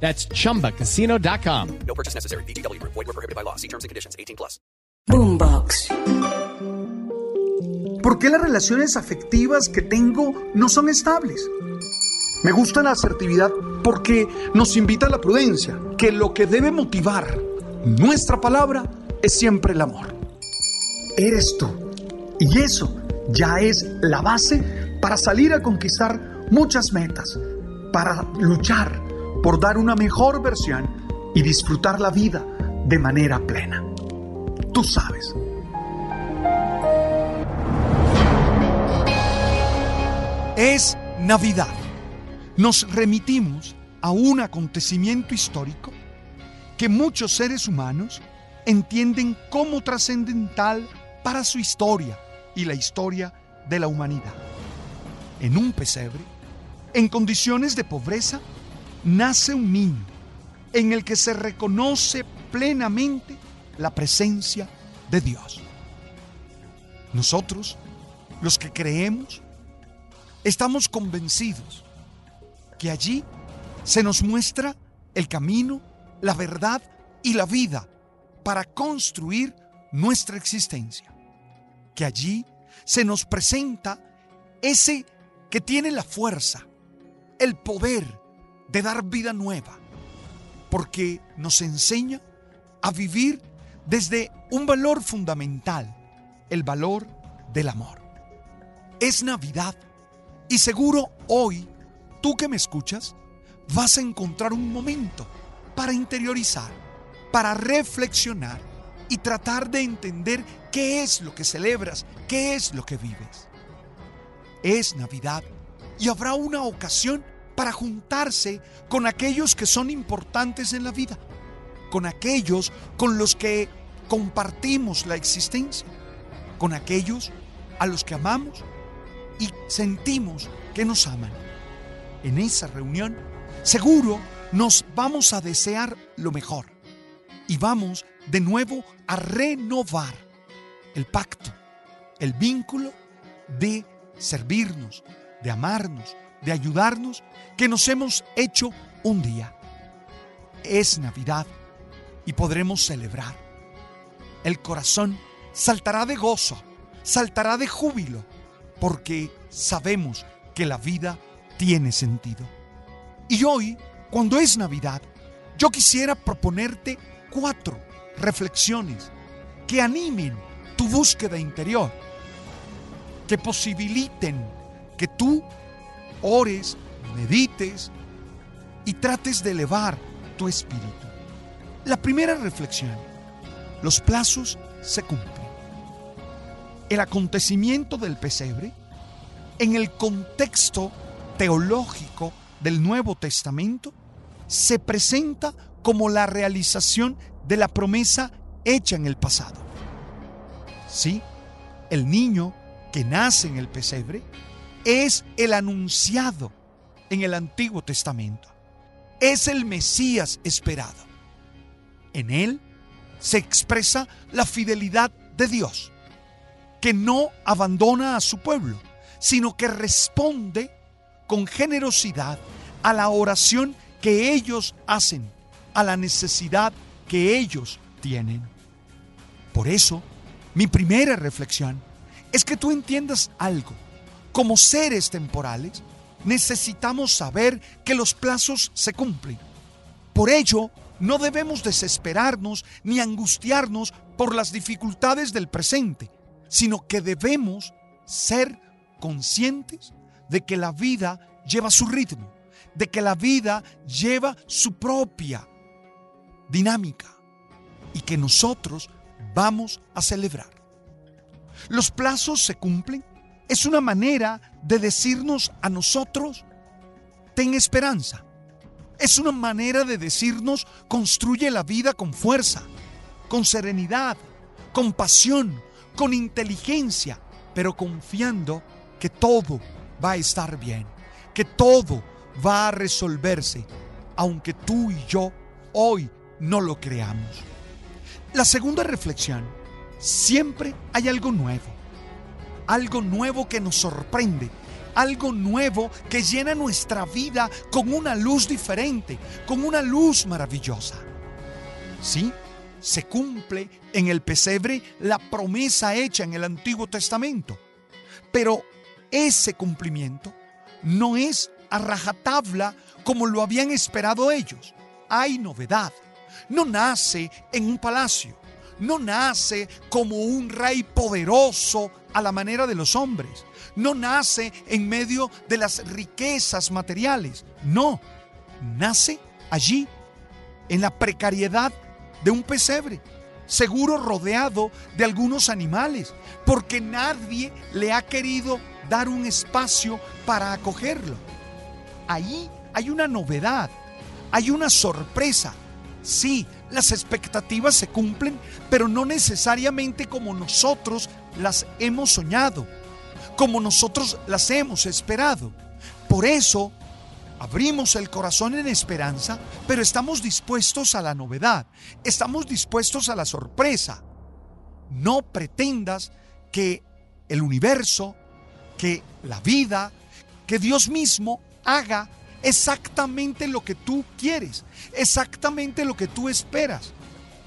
That's chumbacasino.com. No purchase necessary. BGW. Void were prohibited by law. See terms and conditions. 18 plus. Boombox. ¿Por qué las relaciones afectivas que tengo no son estables? Me gusta la asertividad porque nos invita a la prudencia, que lo que debe motivar nuestra palabra es siempre el amor. Eres tú. Y eso ya es la base para salir a conquistar muchas metas, para luchar por dar una mejor versión y disfrutar la vida de manera plena. Tú sabes. Es Navidad. Nos remitimos a un acontecimiento histórico que muchos seres humanos entienden como trascendental para su historia y la historia de la humanidad. En un pesebre, en condiciones de pobreza, nace un niño en el que se reconoce plenamente la presencia de Dios. Nosotros, los que creemos, estamos convencidos que allí se nos muestra el camino, la verdad y la vida para construir nuestra existencia. Que allí se nos presenta ese que tiene la fuerza, el poder de dar vida nueva, porque nos enseña a vivir desde un valor fundamental, el valor del amor. Es Navidad y seguro hoy, tú que me escuchas, vas a encontrar un momento para interiorizar, para reflexionar y tratar de entender qué es lo que celebras, qué es lo que vives. Es Navidad y habrá una ocasión para juntarse con aquellos que son importantes en la vida, con aquellos con los que compartimos la existencia, con aquellos a los que amamos y sentimos que nos aman. En esa reunión, seguro nos vamos a desear lo mejor y vamos de nuevo a renovar el pacto, el vínculo de servirnos, de amarnos, de ayudarnos que nos hemos hecho un día. Es Navidad y podremos celebrar. El corazón saltará de gozo, saltará de júbilo, porque sabemos que la vida tiene sentido. Y hoy, cuando es Navidad, yo quisiera proponerte cuatro reflexiones que animen tu búsqueda interior, que posibiliten que tú ores, medites y trates de elevar tu espíritu. La primera reflexión, los plazos se cumplen. El acontecimiento del pesebre, en el contexto teológico del Nuevo Testamento, se presenta como la realización de la promesa hecha en el pasado. Sí, el niño que nace en el pesebre es el anunciado en el Antiguo Testamento. Es el Mesías esperado. En él se expresa la fidelidad de Dios, que no abandona a su pueblo, sino que responde con generosidad a la oración que ellos hacen, a la necesidad que ellos tienen. Por eso, mi primera reflexión es que tú entiendas algo como seres temporales, necesitamos saber que los plazos se cumplen. Por ello, no debemos desesperarnos ni angustiarnos por las dificultades del presente, sino que debemos ser conscientes de que la vida lleva su ritmo, de que la vida lleva su propia dinámica y que nosotros vamos a celebrar. Los plazos se cumplen es una manera de decirnos a nosotros, ten esperanza. Es una manera de decirnos, construye la vida con fuerza. con serenidad, con pasión, con inteligencia, pero confiando que todo va a estar bien, que todo va a resolverse, aunque tú y yo hoy no lo creamos. La segunda reflexión, siempre hay algo nuevo, algo nuevo que nos sorprende, algo nuevo que llena nuestra vida con una luz diferente, con una luz maravillosa. Sí, se cumple en el pesebre la promesa hecha en el Antiguo Testamento, pero ese cumplimiento no es a rajatabla como lo habían esperado ellos. Hay novedad. No nace en un palacio, no nace como un rey poderoso a la manera de los hombres, no nace en medio de las riquezas materiales, no, nace allí, en la precariedad de un pesebre, seguro rodeado de algunos animales, porque nadie le ha querido dar un espacio para acogerlo. Ahí hay una novedad, hay una sorpresa. Sí, las expectativas se cumplen, pero no necesariamente como nosotros las hemos soñado, como nosotros las hemos esperado. Por eso, abrimos el corazón en esperanza, pero estamos dispuestos a la novedad, estamos dispuestos a la sorpresa. No pretendas que el universo, que la vida, que Dios mismo haga exactamente lo que tú quieres, exactamente lo que tú esperas.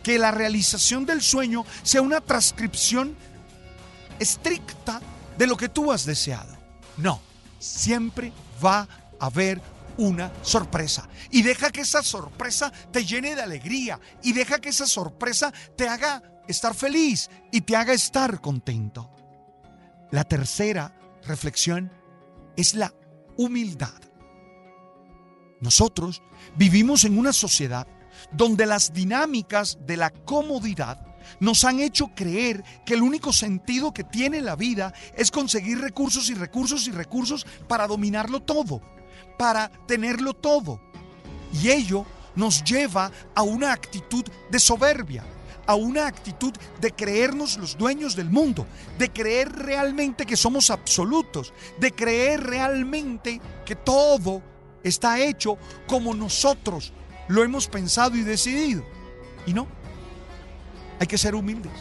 Que la realización del sueño sea una transcripción estricta de lo que tú has deseado. No, siempre va a haber una sorpresa. Y deja que esa sorpresa te llene de alegría. Y deja que esa sorpresa te haga estar feliz y te haga estar contento. La tercera reflexión es la humildad. Nosotros vivimos en una sociedad donde las dinámicas de la comodidad nos han hecho creer que el único sentido que tiene la vida es conseguir recursos y recursos y recursos para dominarlo todo, para tenerlo todo. Y ello nos lleva a una actitud de soberbia, a una actitud de creernos los dueños del mundo, de creer realmente que somos absolutos, de creer realmente que todo está hecho como nosotros lo hemos pensado y decidido. Y no, hay que ser humildes,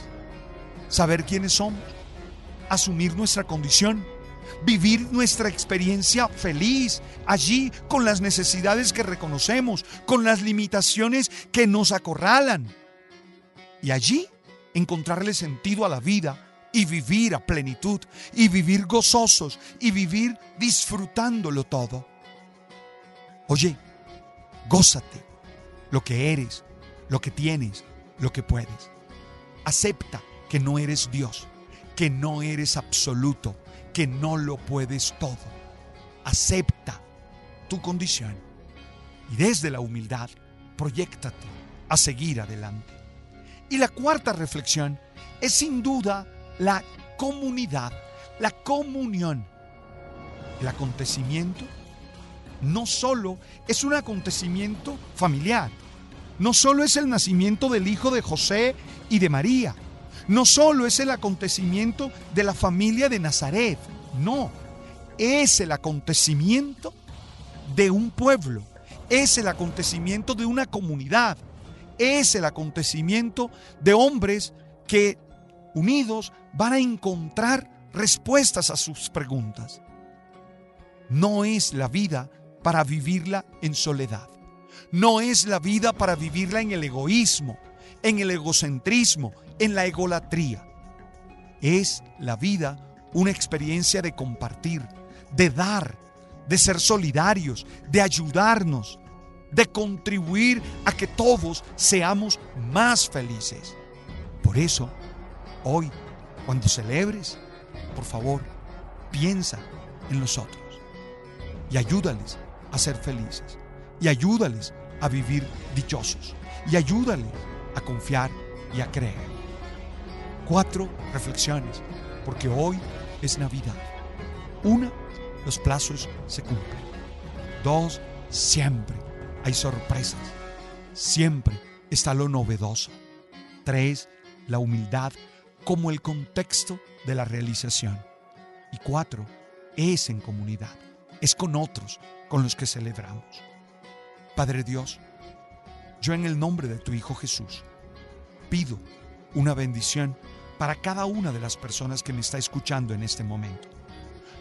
saber quiénes somos, asumir nuestra condición, vivir nuestra experiencia feliz allí con las necesidades que reconocemos, con las limitaciones que nos acorralan. Y allí encontrarle sentido a la vida y vivir a plenitud y vivir gozosos y vivir disfrutándolo todo. Oye, gózate lo que eres, lo que tienes, lo que puedes. Acepta que no eres Dios, que no eres absoluto, que no lo puedes todo. Acepta tu condición y desde la humildad, proyectate a seguir adelante. Y la cuarta reflexión es sin duda la comunidad, la comunión. El acontecimiento no solo es un acontecimiento familiar, no solo es el nacimiento del hijo de José y de María, no solo es el acontecimiento de la familia de Nazaret, no, es el acontecimiento de un pueblo, es el acontecimiento de una comunidad, es el acontecimiento de hombres que unidos van a encontrar respuestas a sus preguntas. No es la vida para vivirla en soledad. No es la vida para vivirla en el egoísmo, en el egocentrismo, en la egolatría. Es la vida una experiencia de compartir, de dar, de ser solidarios, de ayudarnos, de contribuir a que todos seamos más felices. Por eso, hoy, cuando celebres, por favor, piensa en los otros y ayúdales a ser felices y ayúdales a vivir dichosos y ayúdales a confiar y a creer. Cuatro reflexiones, porque hoy es Navidad. Una, los plazos se cumplen. Dos, siempre hay sorpresas. Siempre está lo novedoso. Tres, la humildad como el contexto de la realización. Y cuatro, es en comunidad, es con otros con los que celebramos. Padre Dios, yo en el nombre de tu Hijo Jesús pido una bendición para cada una de las personas que me está escuchando en este momento.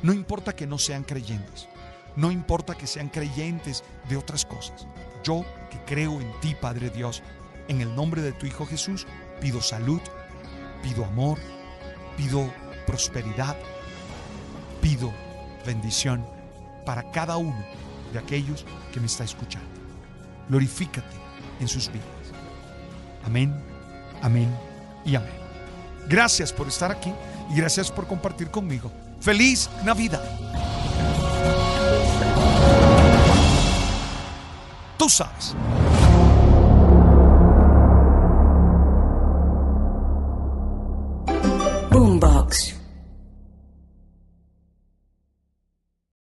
No importa que no sean creyentes, no importa que sean creyentes de otras cosas. Yo que creo en ti, Padre Dios, en el nombre de tu Hijo Jesús, pido salud, pido amor, pido prosperidad, pido bendición para cada uno de aquellos que me está escuchando. Glorifícate en sus vidas. Amén, amén y amén. Gracias por estar aquí y gracias por compartir conmigo. Feliz Navidad. Tú sabes.